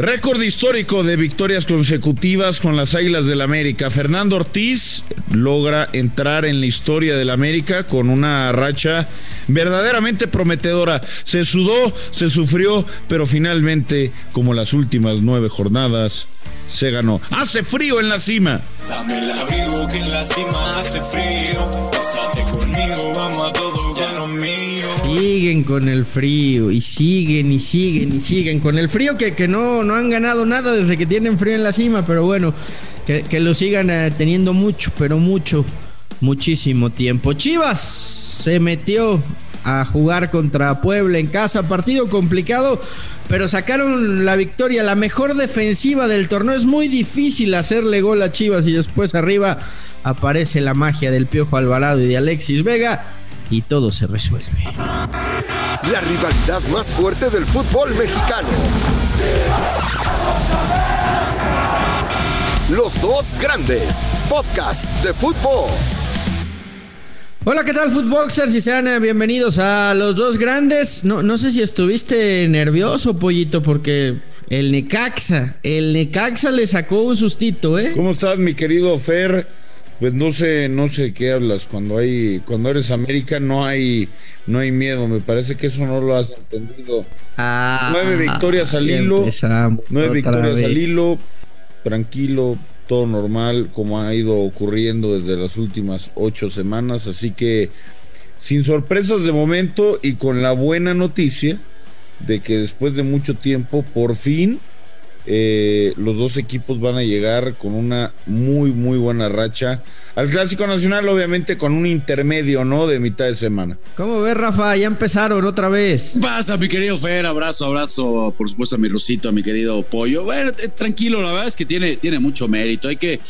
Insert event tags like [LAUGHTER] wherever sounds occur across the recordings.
Récord histórico de victorias consecutivas con las Águilas del América. Fernando Ortiz logra entrar en la historia del América con una racha verdaderamente prometedora. Se sudó, se sufrió, pero finalmente, como las últimas nueve jornadas, se ganó. Hace frío en la cima. que en la cima hace frío. conmigo, vamos a todo ya mío. Siguen con el frío y siguen y siguen y siguen con el frío que, que no, no han ganado nada desde que tienen frío en la cima, pero bueno, que, lo sigan eh, teniendo mucho, pero mucho, muchísimo tiempo. Chivas se metió a jugar contra Puebla en casa, partido complicado, pero sacaron la victoria, la mejor defensiva del torneo. Es muy difícil hacerle gol a Chivas y después arriba aparece la magia del Piojo Alvarado y de Alexis Vega y todo se resuelve. La rivalidad más fuerte del fútbol mexicano. Los dos grandes, podcast de fútbol. Hola, ¿qué tal, Footboxers? Y sean eh, bienvenidos a los dos grandes. No, no sé si estuviste nervioso, pollito, porque el Necaxa, el Necaxa le sacó un sustito, ¿eh? ¿Cómo estás, mi querido Fer? Pues no sé, no sé qué hablas. Cuando hay, cuando eres América no hay, no hay miedo. Me parece que eso no lo has entendido. Ah, nueve victorias al hilo. Nueve victorias al hilo. Tranquilo, todo normal, como ha ido ocurriendo desde las últimas ocho semanas. Así que sin sorpresas de momento y con la buena noticia de que después de mucho tiempo, por fin eh, los dos equipos van a llegar con una muy, muy buena racha al Clásico Nacional, obviamente con un intermedio, ¿no? De mitad de semana. ¿Cómo ves, Rafa? Ya empezaron otra vez. Pasa, mi querido Fer, abrazo, abrazo, por supuesto, a mi Rosito, a mi querido Pollo. Bueno, eh, tranquilo, la verdad es que tiene, tiene mucho mérito. Hay que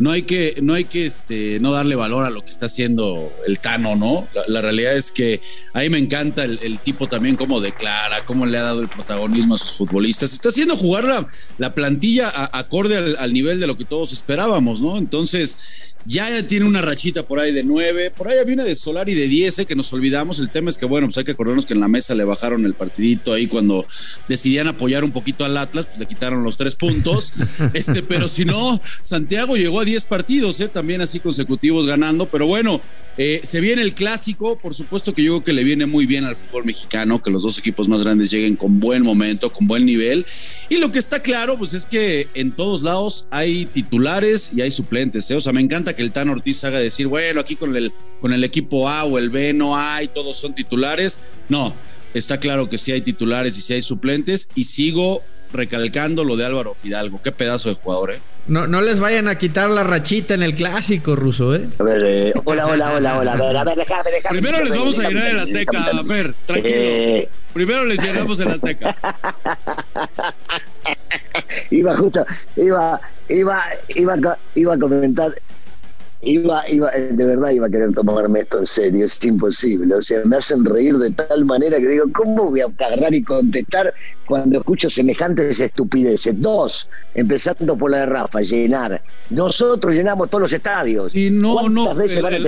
no hay que, no hay que este, no darle valor a lo que está haciendo el Tano, ¿no? La, realidad es que ahí me encanta el, tipo también cómo declara, cómo le ha dado el protagonismo a sus futbolistas. Está haciendo jugar la, la plantilla acorde al, al, nivel de lo que todos esperábamos, ¿no? Entonces, ya tiene una rachita por ahí de nueve. Por ahí viene de Solari de 10, que nos olvidamos. El tema es que, bueno, pues hay que acordarnos que en la mesa le bajaron el partidito ahí cuando decidían apoyar un poquito al Atlas, pues le quitaron los tres puntos. [LAUGHS] este, pero si no, Santiago llegó a 10 partidos, ¿eh? también así consecutivos ganando. Pero bueno, eh, se viene el clásico. Por supuesto que yo creo que le viene muy bien al fútbol mexicano, que los dos equipos más grandes lleguen con buen momento, con buen nivel. Y lo que está claro, pues es que en todos lados hay titulares y hay suplentes. ¿eh? O sea, me encanta que el Tan Ortiz haga decir, bueno, aquí con el, con el equipo A o el B no hay, todos son titulares. No, está claro que sí hay titulares y sí hay suplentes y sigo recalcando lo de Álvaro Fidalgo. Qué pedazo de jugador, ¿eh? No, no les vayan a quitar la rachita en el clásico, Ruso, ¿eh? A ver, eh, hola, hola, hola, hola. A ver, a ver, déjame, déjame. Primero les vamos a llenar el Azteca, Fer, tranquilo. Eh. Primero les llenamos el Azteca. [LAUGHS] iba justo, iba, iba, iba, iba a comentar iba, iba, de verdad iba a querer tomarme esto en serio, es imposible. O sea, me hacen reír de tal manera que digo, ¿cómo voy a agarrar y contestar cuando escucho semejantes estupideces. Dos, empezando por la de Rafa, llenar. Nosotros llenamos todos los estadios. Y no, no. veces van a el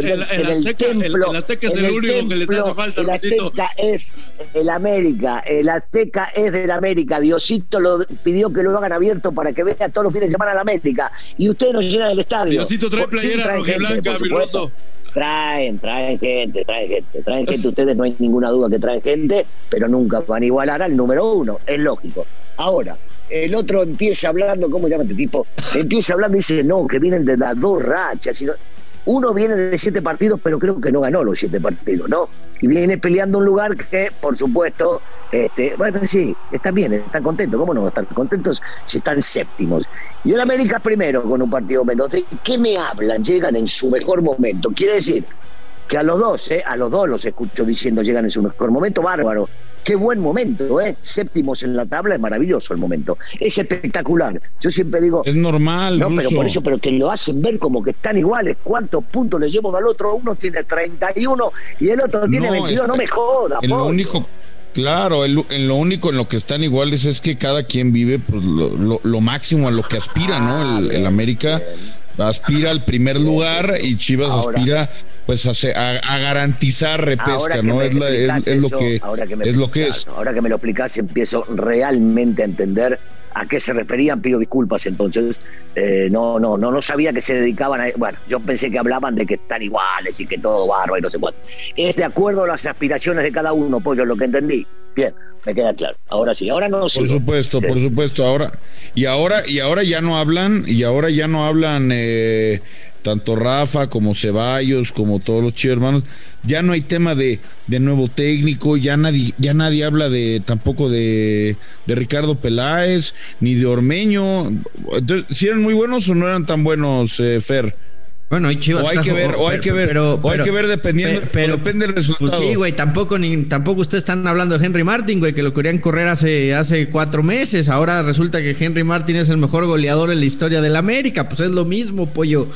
templo? El Azteca es el, único que les hace falta. El Azteca es el América. El Azteca es del América. Diosito lo pidió que lo hagan abierto para que vean todos los fines de semana a la América. Y ustedes nos llenan el estadio. Diosito trae playera rojiblanca, miroso. Traen, traen gente, traen gente, traen gente. Ustedes no hay ninguna duda que traen gente, pero nunca van a igualar al número uno. Es lógico. Ahora, el otro empieza hablando, ¿cómo llama este tipo? Empieza hablando y dice, no, que vienen de las dos rachas. Uno viene de siete partidos, pero creo que no ganó los siete partidos, ¿no? Y viene peleando un lugar que, por supuesto, este, bueno, sí, están bien, están contentos. ¿Cómo no están contentos si están séptimos? Y el América primero con un partido menos. ¿De qué me hablan? Llegan en su mejor momento. Quiere decir que a los dos, ¿eh? a los dos los escucho diciendo llegan en su mejor momento, bárbaro. Qué buen momento, ¿eh? Séptimos en la tabla, es maravilloso el momento. Es espectacular. Yo siempre digo. Es normal. No, pero por eso, pero que lo hacen ver como que están iguales. ¿Cuántos puntos le llevo al otro? Uno tiene 31 y el otro tiene 22. No me jodas. Lo único. Claro, en lo único en lo que están iguales es que cada quien vive pues, lo, máximo a lo que aspira, ¿no? Ah, el, América aspira al primer lugar y Chivas aspira pues a, a, garantizar repesca, ¿no? Es, es, lo que, es lo que es. Ahora que me lo explicas empiezo realmente a entender a qué se referían, pido disculpas entonces. Eh, no, no, no, no sabía que se dedicaban a. Bueno, yo pensé que hablaban de que están iguales y que todo barro y no sé cuánto. Es de acuerdo a las aspiraciones de cada uno, pues yo lo que entendí. Bien, me queda claro. Ahora sí, ahora no Por supuesto, por supuesto. Ahora, y ahora, y ahora ya no hablan, y ahora ya no hablan eh, tanto Rafa como Ceballos, como todos los chicos hermanos, ya no hay tema de, de, nuevo técnico, ya nadie, ya nadie habla de tampoco de, de Ricardo Peláez, ni de Ormeño. si eran muy buenos o no eran tan buenos, eh, Fer. Bueno, hay Chivas. O hay que ver, o hay que ver, pero, hay que ver dependiendo, pero, depende del pues resultado. sí, güey, tampoco, ni, tampoco ustedes están hablando de Henry Martin, güey, que lo querían correr hace, hace cuatro meses. Ahora resulta que Henry Martin es el mejor goleador en la historia del América. Pues es lo mismo, pollo.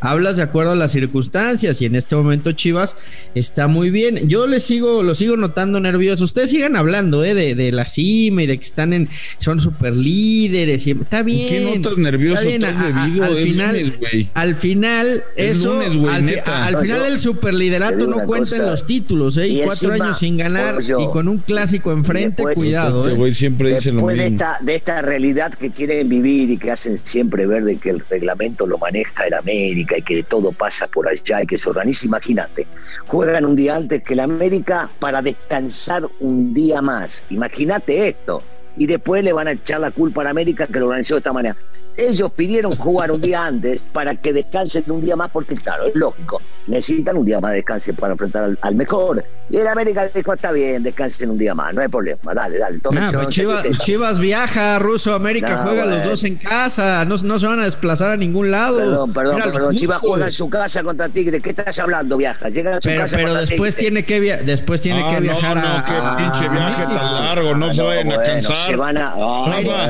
Hablas de acuerdo a las circunstancias y en este momento Chivas está muy bien. Yo les sigo, lo sigo notando nervioso. Ustedes sigan hablando, eh, de, de la cima y de que están en, son super líderes. Y, está bien. ¿Qué notas nervioso? al final, al final eso, al, final el superliderato no cuenta en los títulos, ¿eh? Y, cuatro años sin ganar y con un clásico enfrente, cuidado. ¿eh? siempre dice lo de esta, de esta realidad que quieren vivir y que hacen siempre ver de que el reglamento lo maneja el América y que todo pasa por allá y que se organiza, imagínate, juegan un día antes que el América para descansar un día más. Imagínate esto y después le van a echar la culpa a América que lo organizó de esta manera. Ellos pidieron jugar un día antes para que descansen un día más, porque claro, es lógico, necesitan un día más de descanso para enfrentar al, mejor. Y el América dijo, está bien, descansen un día más, no hay problema, dale, dale. Nah, Chivas, viaja, Ruso, América juega los dos en casa, no, no, se van a desplazar a ningún lado. Perdón, perdón, perdón, Chivas juega en su casa contra Tigre, ¿qué estás hablando, viaja? Llega a su pero, casa pero después tiene que, después tiene que viajar no, a... qué pinche viaje tan largo, no se vayan a cansar. Se van a... Rafa,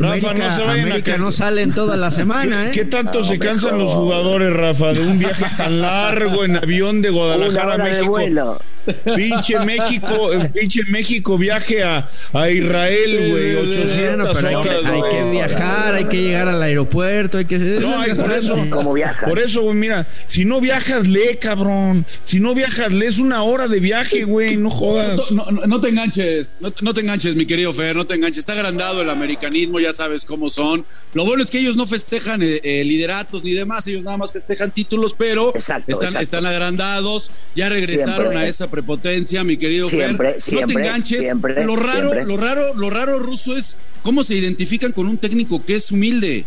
Rafa, no se vayan a cansar salen toda la semana, ¿eh? ¿Qué tanto se cansan los jugadores, Rafa, de un viaje tan largo en avión de Guadalajara a México? Pinche México, pinche México viaje a, a Israel, güey, 800 pero hay, que, hay que, viajar, hay que llegar al aeropuerto, hay que No, hay por eso, por eso, güey, mira, si no viajas, lee, cabrón. Si no viajas, lee, es una hora de viaje, güey, no jodas. No, no, no te enganches, no, no, te enganches, mi querido Fer, no te enganches. Está agrandado el americanismo, ya sabes cómo son. Lo bueno es que ellos no festejan eh, eh, lideratos ni demás, ellos nada más festejan títulos, pero están, están agrandados, ya regresaron a esa prepotencia, mi querido siempre, Fer. Siempre, no te enganches. lo raro, lo raro, lo raro ruso es cómo se identifican con un técnico que es humilde.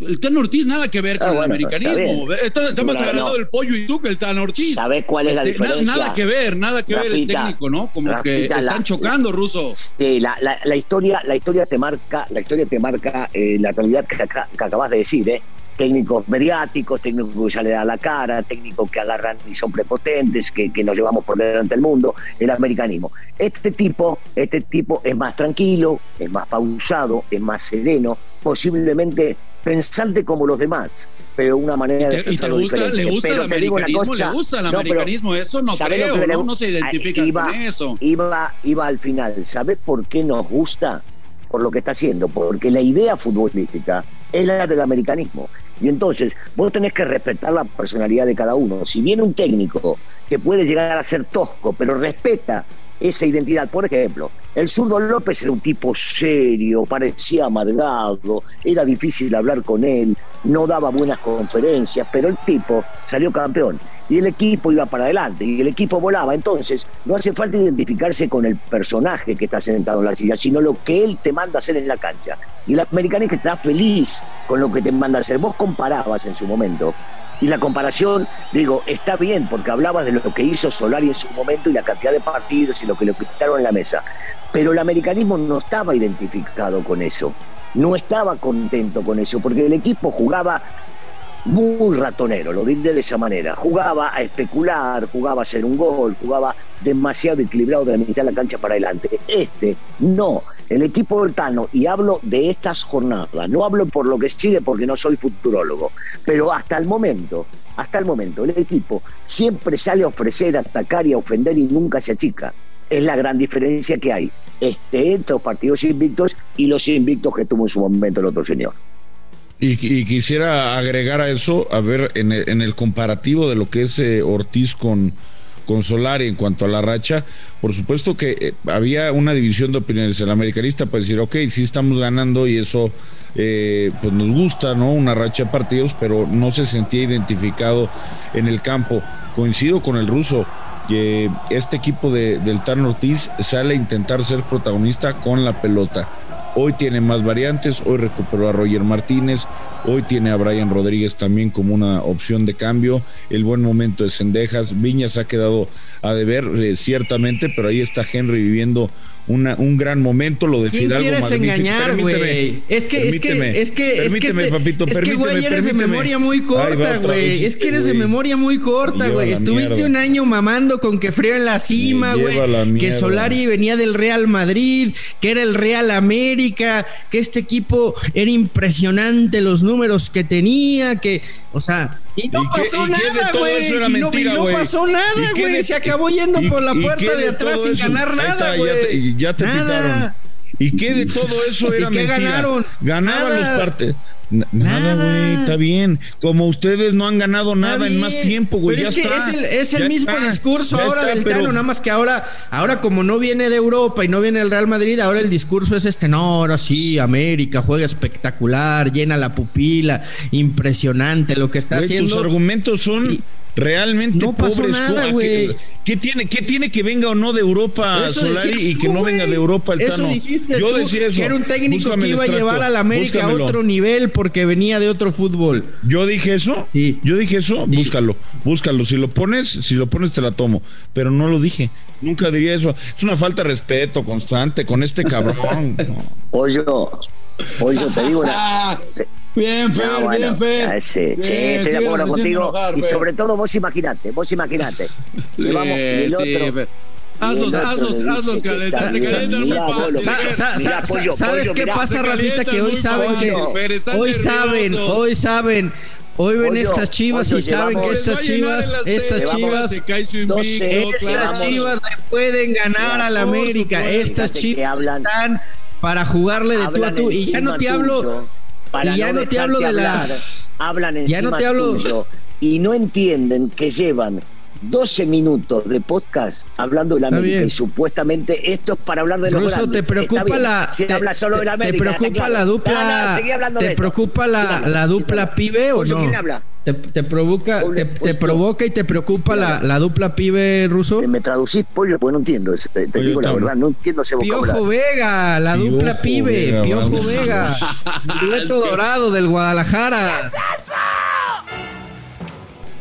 El Tan Ortiz nada que ver ah, con el americanismo. Está, más agradado el pollo y tú que el Tan Ortiz. ¿Sabes cuál es la este, diferencia? Nada, que ver, nada que ver el técnico, ¿no? Como que están chocando, Ruso. Sí, la, la, historia, la historia te marca, la historia te marca eh, la realidad que, que, acabas de decir, ¿eh? Técnicos mediáticos, técnicos que ya le da la cara, técnicos que agarran y son prepotentes, que, que nos llevamos por delante del mundo, el americanismo. Este tipo, este tipo es más tranquilo, es más pausado, es más sereno, posiblemente pensante como los demás, pero una manera de ¿Y te gusta, le gusta el americanismo? ¿Le gusta el americanismo? eso no creo, ¿no? se identifica con eso. Iba, iba al final, ¿sabes por qué nos gusta? Por lo que está haciendo, porque la idea futbolística es la del americanismo. Y entonces vos tenés que respetar la personalidad de cada uno. Si viene un técnico que puede llegar a ser tosco, pero respeta esa identidad. Por ejemplo, el zurdo López era un tipo serio, parecía amargado, era difícil hablar con él, no daba buenas conferencias, pero el tipo salió campeón y el equipo iba para adelante y el equipo volaba. Entonces, no hace falta identificarse con el personaje que está sentado en la silla, sino lo que él te manda hacer en la cancha. Y el americano es que está feliz con lo que te manda hacer. Vos comparabas en su momento y la comparación, digo, está bien, porque hablabas de lo que hizo Solari en su momento y la cantidad de partidos y lo que le quitaron en la mesa. Pero el americanismo no estaba identificado con eso, no estaba contento con eso, porque el equipo jugaba muy ratonero, lo diré de esa manera. Jugaba a especular, jugaba a hacer un gol, jugaba demasiado equilibrado de la mitad de la cancha para adelante. Este no, el equipo del Tano, y hablo de estas jornadas, no hablo por lo que sigue porque no soy futurólogo, pero hasta el momento, hasta el momento, el equipo siempre sale a ofrecer, a atacar y a ofender y nunca se achica. Es la gran diferencia que hay entre los partidos invictos y los invictos que tuvo en su momento el otro señor. Y, quisiera agregar a eso, a ver, en el, comparativo de lo que es eh, Ortiz con, con Solari en cuanto a la racha, por supuesto que eh, había una división de opiniones. El americanista para decir, ok, sí estamos ganando y eso eh, pues nos gusta, ¿no? Una racha de partidos, pero no se sentía identificado en el campo. Coincido con el ruso que este equipo de, del Tan Ortiz sale a intentar ser protagonista con la pelota. Hoy tiene más variantes, hoy recuperó a Roger Martínez, hoy tiene a Brian Rodríguez también como una opción de cambio. El buen momento de Cendejas, Viñas ha quedado a deber eh, ciertamente, pero ahí está Henry viviendo un gran momento, lo de ¿Quién quieres engañar, güey? Es que, es que, es que, permíteme, es que, papito, es que, güey, eres de memoria muy corta, güey. Es que eres de memoria muy corta, güey. Estuviste un año mamando con que frío en la cima, güey. Que Solari venía del Real Madrid, que era el Real América, que este equipo era impresionante los números que tenía, que, o sea, y no pasó nada, güey. Y, no, pasó nada, güey. Se acabó yendo por la puerta de atrás sin ganar nada, güey ya te pitaron. ¿Y qué de todo eso [LAUGHS] era ¿Y qué mentira? ganaron? Ganaban los partes. Nada, güey, está bien. Como ustedes no han ganado nada en más tiempo, güey. ya es está. es el, es el mismo discurso ahora del Tano, nada más que ahora, ahora como no viene de Europa y no viene el Real Madrid, ahora el discurso es este, no, ahora sí, América juega espectacular, llena la pupila, impresionante lo que está haciendo. Tus argumentos son realmente no pasó nada, güey. ¿Qué, tiene, ¿Qué tiene que venga o no de Europa Solari y que no venga de Europa el Tano? Yo decía eso. Que era un técnico que iba a llevar a la América a otro nivel porque venía de otro fútbol. Yo dije eso. Sí. Yo dije eso. Búscalo, búscalo. Si lo pones, si lo pones te la tomo. Pero no lo dije. Nunca diría eso. Es una falta de respeto constante con este cabrón. [LAUGHS] Oye, oye, te digo una. [LAUGHS] Bien, Fer, bien, Fer. Sí, sí, estoy de acuerdo contigo. y sobre todo vos imaginate, vos imaginate. [LAUGHS] Llevamos sí, el otro. Sí, Hazlos, hazlos, hazlos, caleta. Se calientan muy fácil. ¿Sabes qué pasa, Rafita? Que hoy saben que. Hoy saben, hoy saben. Hoy ven estas chivas y saben que estas chivas, estas chivas, estas chivas le pueden ganar a la América. Estas chivas están para jugarle de tú a tú. Y ya no te hablo para y ya no, te hablo de hablar, hablan encima ya no te hablo... tuyo y no entienden que llevan 12 minutos de podcast hablando de la América y supuestamente esto es para hablar de los Ruso, te preocupa la te, habla solo de la América, te preocupa la dupla te preocupa la, la dupla pibe o no ¿quién habla? ¿Te, te provoca, te, te, provoca y te preocupa la, la, dupla pibe ruso? Me traducís pollo porque no entiendo. Te, digo la verdad, no entiendo ese vocabulario. Piojo Vega, la Piojo dupla pibe, Vega, Piojo Vega. [LAUGHS] dueto dorado del Guadalajara.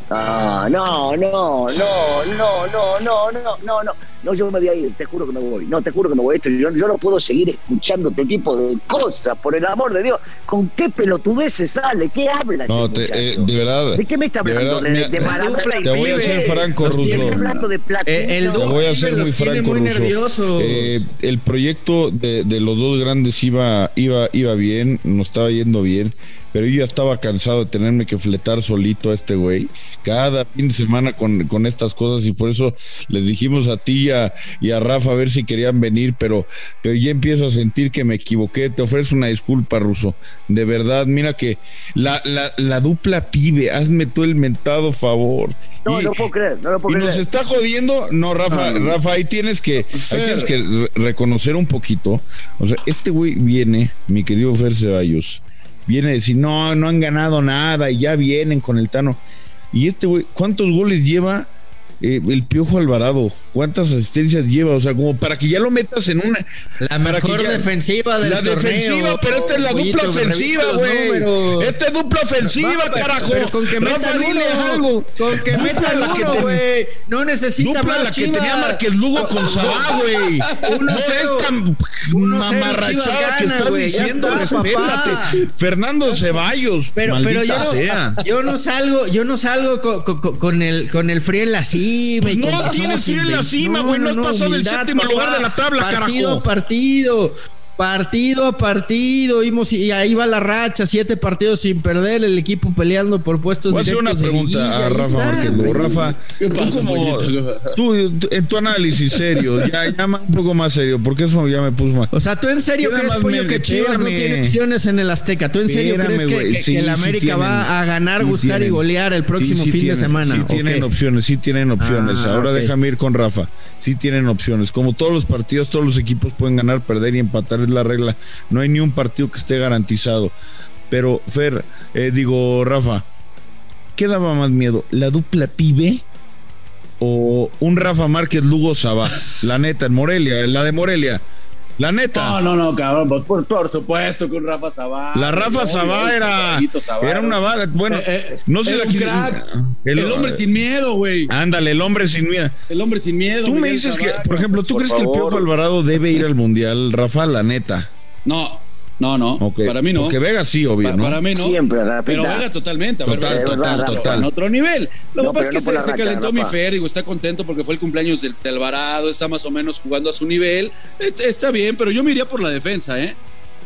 Ah, no, no, no, no, no, no, no, no, no. No, yo me voy a ir, te juro que me voy. No, te juro que me voy. Yo, yo no puedo seguir escuchando este tipo de cosas, por el amor de Dios. ¿Con qué pelotudeces sale? ¿Qué habla? No, este te, eh, de verdad. ¿De qué me está hablando? De, verdad, de, de Te voy a ser franco, eh, el te voy a ser muy franco, muy Ruso. Eh, el proyecto de, de, los dos grandes iba, iba, iba bien, nos estaba yendo bien pero yo ya estaba cansado de tenerme que fletar solito a este güey cada fin de semana con, con estas cosas y por eso les dijimos a ti y a, Rafa a ver si querían venir, pero, pero ya empiezo a sentir que me equivoqué. Te ofrezco una disculpa, Ruso. De verdad, mira que la, la, la dupla pibe, hazme tú el mentado favor. No, no puedo creer, no lo puedo y nos está jodiendo. No, Rafa, Rafa, ahí tienes que, ahí tienes que reconocer un poquito. O sea, este güey viene, mi querido Fer Ceballos viene a decir, no, no han ganado nada y ya vienen con el Tano. Y este güey, ¿cuántos goles lleva eh, el Piojo Alvarado, ¿cuántas asistencias lleva? O sea, como para que ya lo metas en una. La mejor defensiva del La defensiva, pero esta es la dupla ofensiva, güey. Esta es dupla ofensiva, carajo. Pero con que meta algo. Con que meta uno, güey. No necesita dupla más la que tenía Márquez Lugo con Sabá, güey. No es tan mamarrachada que estás diciendo. Respétate. Fernando Ceballos. Pero, pero yo, yo no salgo, yo no salgo con, el, con el frío en la silla pues no tienes que ir en la cima, güey. No, has pasado del séptimo lugar de la tabla, partido, Partido, Partido a partido, y ahí va la racha, siete partidos sin perder, el equipo peleando por puestos Voy a hacer una pregunta a Rafa Rafa, tú, en tu análisis serio, ya llama un poco más serio, porque eso ya me puso mal. O sea, tú en serio crees, Pollo, que Chivas no tiene opciones en el Azteca. ¿Tú en serio crees que, el América va a ganar, gustar y golear el próximo fin de semana? Sí tienen opciones, sí tienen opciones. Ah, Ahora déjame ir con Rafa. Sí tienen opciones. Como todos los partidos, todos los equipos pueden ganar, perder y empatar la regla. No hay ni un partido que esté garantizado. Pero, Fer, eh, digo, Rafa, ¿qué daba más miedo? ¿La dupla pibe? ¿O un Rafa Márquez Lugo Sabá? La neta, en Morelia, la de Morelia. La neta. No, no, no, cabrón. Por, supuesto que un Rafa Sabá. La Rafa Sabá era, era una bala. Bueno, eh, eh, no sé la crack. El, hombre sin miedo, güey. Ándale, el hombre sin miedo. El hombre sin miedo. Tú me dices que, por ejemplo, ¿tú crees que el Piojo Alvarado debe ir al Mundial, Rafa? La neta. No, no, no, para mí no. Porque Vega sí, obvio, ¿no? Para mí no. Siempre, Pero Vega totalmente. total, total, total. En otro nivel. Lo que pasa es que se, calentó mi Fer, digo, está contento porque fue el cumpleaños del, Alvarado, está más o menos jugando a su nivel. Está bien, pero yo me iría por la defensa, ¿eh?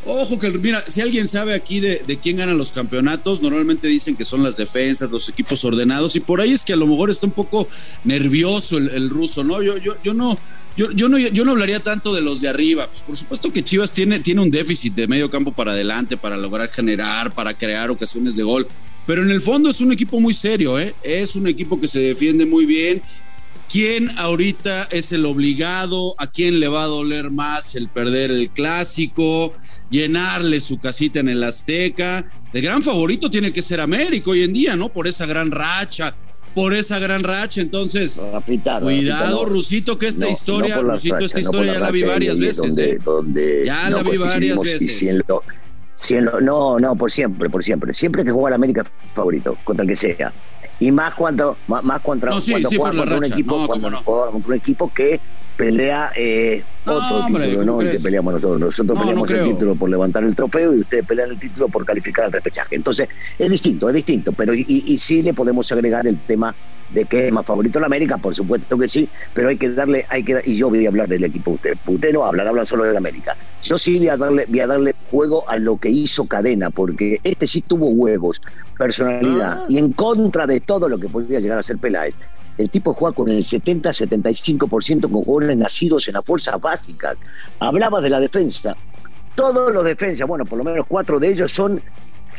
Ojo que, mira, si alguien sabe aquí de, quién ganan los campeonatos, normalmente dicen que son las defensas, los equipos ordenados, y por ahí es que a lo mejor está un poco nervioso el, ruso, ¿no? Yo, yo, yo no, yo, yo, no, yo no hablaría tanto de los de arriba. Pues por supuesto que Chivas tiene, tiene un déficit de medio campo para adelante, para lograr generar, para crear ocasiones de gol. Pero en el fondo es un equipo muy serio, ¿eh? Es un equipo que se defiende muy bien ¿Quién ahorita es el obligado? ¿A quién le va a doler más el perder el clásico? Llenarle su casita en el Azteca. El gran favorito tiene que ser América hoy en día, ¿no? Por esa gran racha, por esa gran racha. Entonces, cuidado, Rusito, que esta historia, Rusito, esta historia ya la vi varias veces. ¿eh? ya la vi varias veces. no, no, por siempre, por siempre. Siempre que juega el América favorito, contra el que sea y más cuando más, contra, cuando juega contra un equipo cuando juega contra un equipo que pelea eh, otro título, ¿no? que peleamos nosotros. Nosotros peleamos el título por levantar el trofeo y ustedes pelean el título por calificar el repechaje. Entonces, es distinto, es distinto, pero y, y sí le podemos agregar el tema de que es más favorito la América, por supuesto que sí, pero hay que darle, hay que y yo voy a hablar del equipo usted. Usted no habla, habla solo de la América. Yo sí voy a darle, voy a darle juego a lo que hizo Cadena, porque este sí tuvo huevos, personalidad, ah. y en contra de todo lo que podía llegar a ser Peláez. El tipo juega con el 70-75% con jugadores nacidos en las fuerzas básicas. Hablaba de la defensa. Todos los defensas, bueno, por lo menos cuatro de ellos son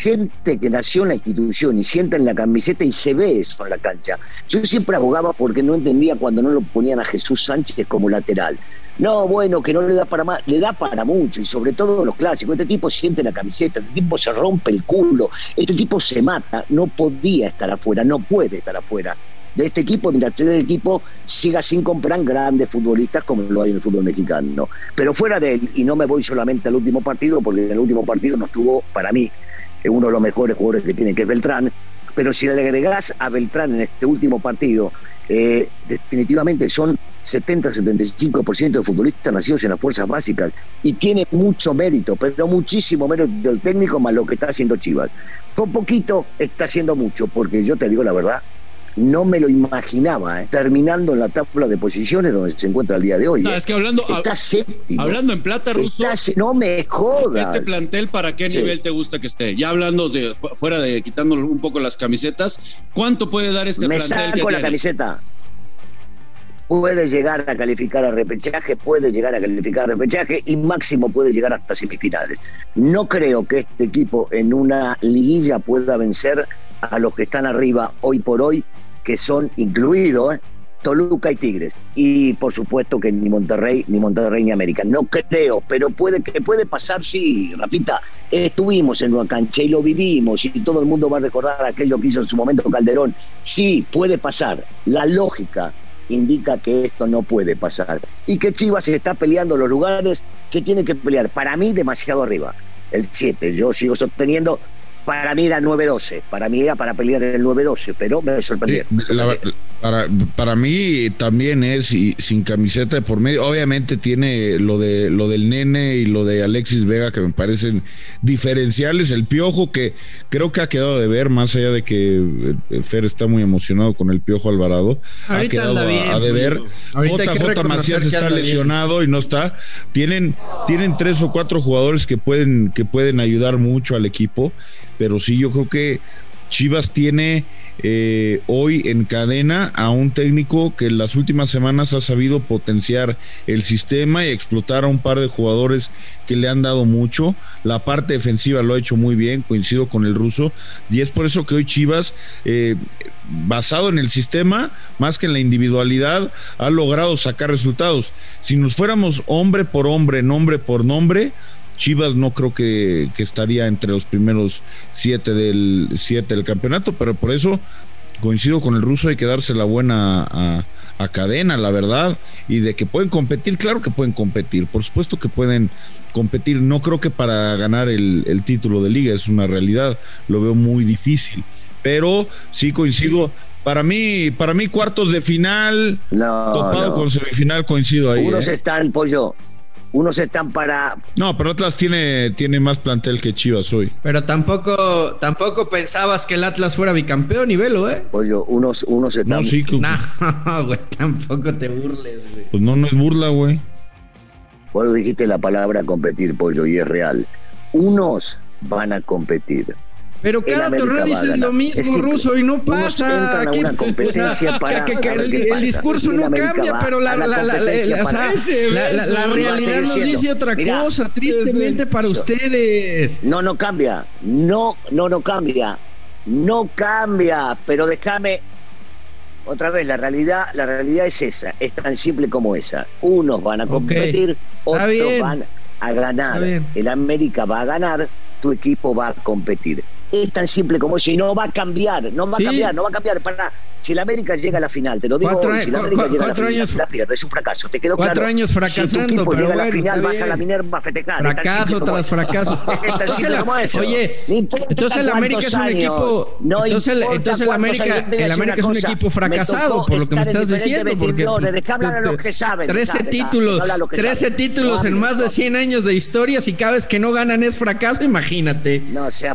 gente que nació en la institución y sienta en la camiseta y se ve eso en la cancha. Yo siempre abogaba porque no entendía cuando no lo ponían a Jesús Sánchez como lateral. No, bueno, que no le da para más, le da para mucho y sobre todo los clásicos. Este tipo siente la camiseta, este tipo se rompe el culo, este tipo se mata, no podía estar afuera, no puede estar afuera de este equipo mientras este equipo siga sin comprar grandes futbolistas como lo hay en el fútbol mexicano. Pero fuera de él, y no me voy solamente al último partido, porque el último partido no estuvo para mí uno de los mejores jugadores que tiene, que es Beltrán. Pero si le agregás a Beltrán en este último partido, eh, definitivamente son 70-75% de futbolistas nacidos en las fuerzas básicas y tiene mucho mérito, pero muchísimo mérito del técnico más lo que está haciendo Chivas. Con poquito está haciendo mucho, porque yo te digo la verdad, no me lo imaginaba, ¿eh? terminando en la tabla de posiciones donde se encuentra el día de hoy. No, ¿eh? es que hablando, hablando en plata, Ruso. no me jodas. Este plantel, ¿para qué nivel te gusta que esté? Ya hablando de fuera de quitando un poco las camisetas, ¿cuánto puede dar este me plantel? Saco la camiseta. Puede llegar a calificar a repechaje, puede llegar a calificar a repechaje y máximo puede llegar hasta semifinales. No creo que este equipo en una liguilla pueda vencer a los que están arriba hoy por hoy que son incluidos. Toluca y Tigres. Y por supuesto que ni Monterrey, ni Monterrey ni América. No creo, pero puede que puede pasar, sí, Rapita. Estuvimos en una cancha y lo vivimos, y todo el mundo va a recordar aquello que hizo en su momento Calderón. Sí, puede pasar. La lógica indica que esto no puede pasar. Y que Chivas está peleando los lugares que tiene que pelear. Para mí, demasiado arriba. El 7. Yo sigo sosteniendo para mí era 9-12, para mí era para pelear el 9-12, pero me sorprendió. para, para mí también es y, sin camiseta de por medio. Obviamente tiene lo de lo del nene y lo de Alexis Vega que me parecen diferenciales. El piojo que creo que ha quedado de ver, más allá de que eh, Fer está muy emocionado con el piojo Alvarado, ha quedado a, de ver. JJ Macías está lesionado y no está. Tienen, tienen tres o cuatro jugadores que pueden, que pueden ayudar mucho al equipo pero sí yo creo que Chivas tiene eh, hoy en cadena a un técnico que en las últimas semanas ha sabido potenciar el sistema y explotar a un par de jugadores que le han dado mucho. La parte defensiva lo ha hecho muy bien, coincido con el ruso, y es por eso que hoy Chivas, eh, basado en el sistema, más que en la individualidad, ha logrado sacar resultados. Si nos fuéramos hombre por hombre, nombre por nombre, Chivas no creo que, estaría entre los primeros siete del, siete del campeonato, pero por eso coincido con el ruso, hay que darse la buena a, cadena, la verdad, y de que pueden competir, claro que pueden competir, por supuesto que pueden competir, no creo que para ganar el, título de liga es una realidad, lo veo muy difícil, pero sí coincido, para mí, para mí cuartos de final, topado con semifinal, coincido ahí. Unos ¿eh? están, pollo, unos están para. No, pero Atlas tiene, tiene más plantel que Chivas hoy. Pero tampoco, tampoco pensabas que el Atlas fuera bicampeón y velo, ¿eh? Oye, unos, unos están. No, sí, [LAUGHS] No, güey, tampoco te burles, güey. Pues no, no es burla, güey. Vos dijiste la palabra competir, pollo, y es real. Unos van a competir pero cada torneo dices lo mismo, Ruso, y no pasa. [LAUGHS] Que, una competencia para que, el, discurso no cambia, pero la, la, la, la realidad nos dice otra cosa, tristemente para ustedes. No, no cambia. No, no, no cambia. No cambia, pero déjame otra vez, la realidad, la realidad es esa, es tan simple como esa. Unos van a competir, otros van a ganar. El América va a ganar, tu equipo va a competir es tan simple como eso y no va a cambiar, no va a cambiar, no va a cambiar. Para, si el América llega a la final, te lo digo, cuatro, si la América llega a la final, años, la pierde, es un fracaso. Te quedó cuatro claro. años fracasando, si tu equipo pero llega a la final, vas a la Minerva a festejar. Fracaso tras fracaso. [LAUGHS] entonces, la, oye, entonces el América es un equipo, no entonces, entonces el América, el América es un equipo fracasado, por lo que me estás diciendo, porque 13 títulos, 13 títulos en más de 100 años de historia, si cada vez que no ganan es fracaso, imagínate. No sea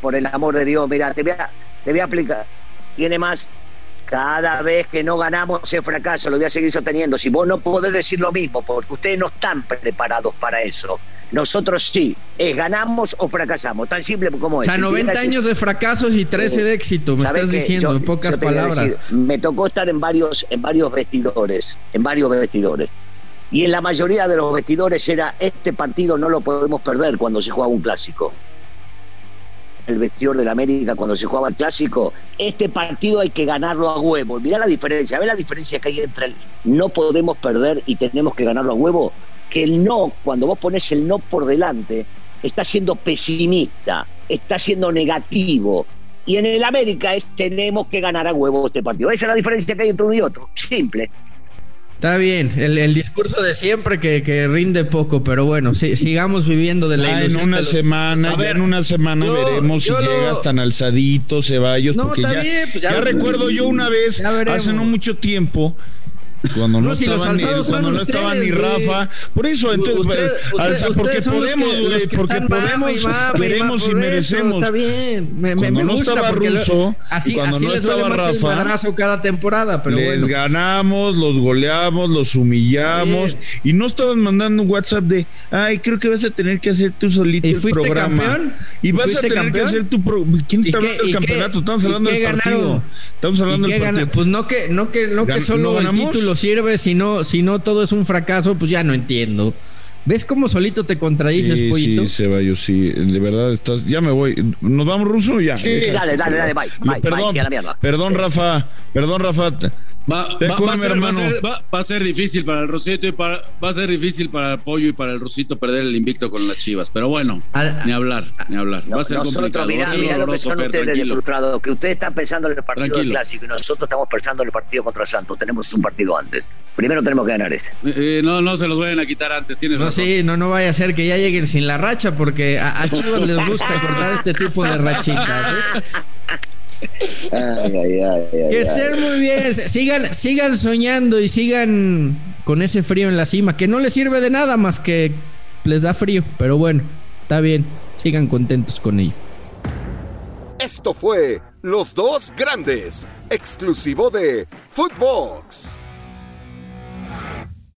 por el amor de Dios, mira, te voy a, te voy a aplicar. Tiene más. Cada vez que no ganamos ese fracaso, lo voy a seguir sosteniendo. Si vos no podés decir lo mismo, porque ustedes no están preparados para eso. Nosotros sí, es ganamos o fracasamos, tan simple como es. O sea, 90 años de fracasos y 13 de éxito, me estás diciendo, en pocas palabras. me tocó estar en varios, en varios vestidores, en varios vestidores. Y en la mayoría de los vestidores era, este partido no lo podemos perder cuando se juega un clásico el vestidor del América cuando se jugaba el clásico, este partido hay que ganarlo a huevo. Mirá la diferencia, ve la diferencia que hay entre el no podemos perder y tenemos que ganarlo a huevo, que el no, cuando vos pones el no por delante, está siendo pesimista, está siendo negativo. Y en el América es tenemos que ganar a huevo este partido. Esa es la diferencia que hay entre uno y otro. Simple. Está bien, el, discurso de siempre que, rinde poco, pero bueno, sigamos viviendo de la En una semana, ya en una semana veremos si llegas tan alzadito, Ceballos, porque ya, pues ya, recuerdo yo una vez, hace no mucho tiempo, cuando no, estaban, ni, cuando no estaba ni Rafa. Por eso, entonces, porque podemos, porque podemos, queremos y merecemos. Está bien. Me, cuando no estaba Ruso, así, cuando no estaba Rafa, cada temporada, pero les ganamos, los goleamos, los humillamos y no estaban mandando un WhatsApp de, ay, creo que vas a tener que hacer tú solito el programa. Campeón? Y vas a tener que hacer tu programa. ¿Quién está hablando del campeonato? Estamos hablando del partido. Estamos hablando del partido. Pues no que, no que, no que solo el título sirve, si no, si no todo es un fracaso, pues ya no entiendo. ¿Ves cómo solito te contradices, sí, pollito? Sí, Ceballos, sí. De verdad, estás. Ya me voy. ¿Nos vamos ruso? Ya. Sí, dale, dale, dale, bye. perdón, perdón, Rafa. Perdón, Rafa. Va, a ser, difícil para el Rosito y para, va a ser difícil para el Pollo y para el Rosito perder el invicto con las Chivas. Pero bueno, ni hablar, ni hablar. va a ser complicado. Mirá, va lo que son ustedes frustrados, que ustedes están pensando en el partido clásico y nosotros estamos pensando en el partido contra Santos. Tenemos un partido antes. Primero tenemos que ganar ese. Eh, eh, no, no se los vayan a quitar antes, tienes no, Sí, no, no vaya a ser que ya lleguen sin la racha, porque a, a Chivas les gusta cortar este tipo de rachitas. ¿eh? [LAUGHS] que estén muy bien. Sigan, sigan soñando y sigan con ese frío en la cima, que no les sirve de nada más que les da frío. Pero bueno, está bien. Sigan contentos con ello. Esto fue Los Dos Grandes, exclusivo de Footbox.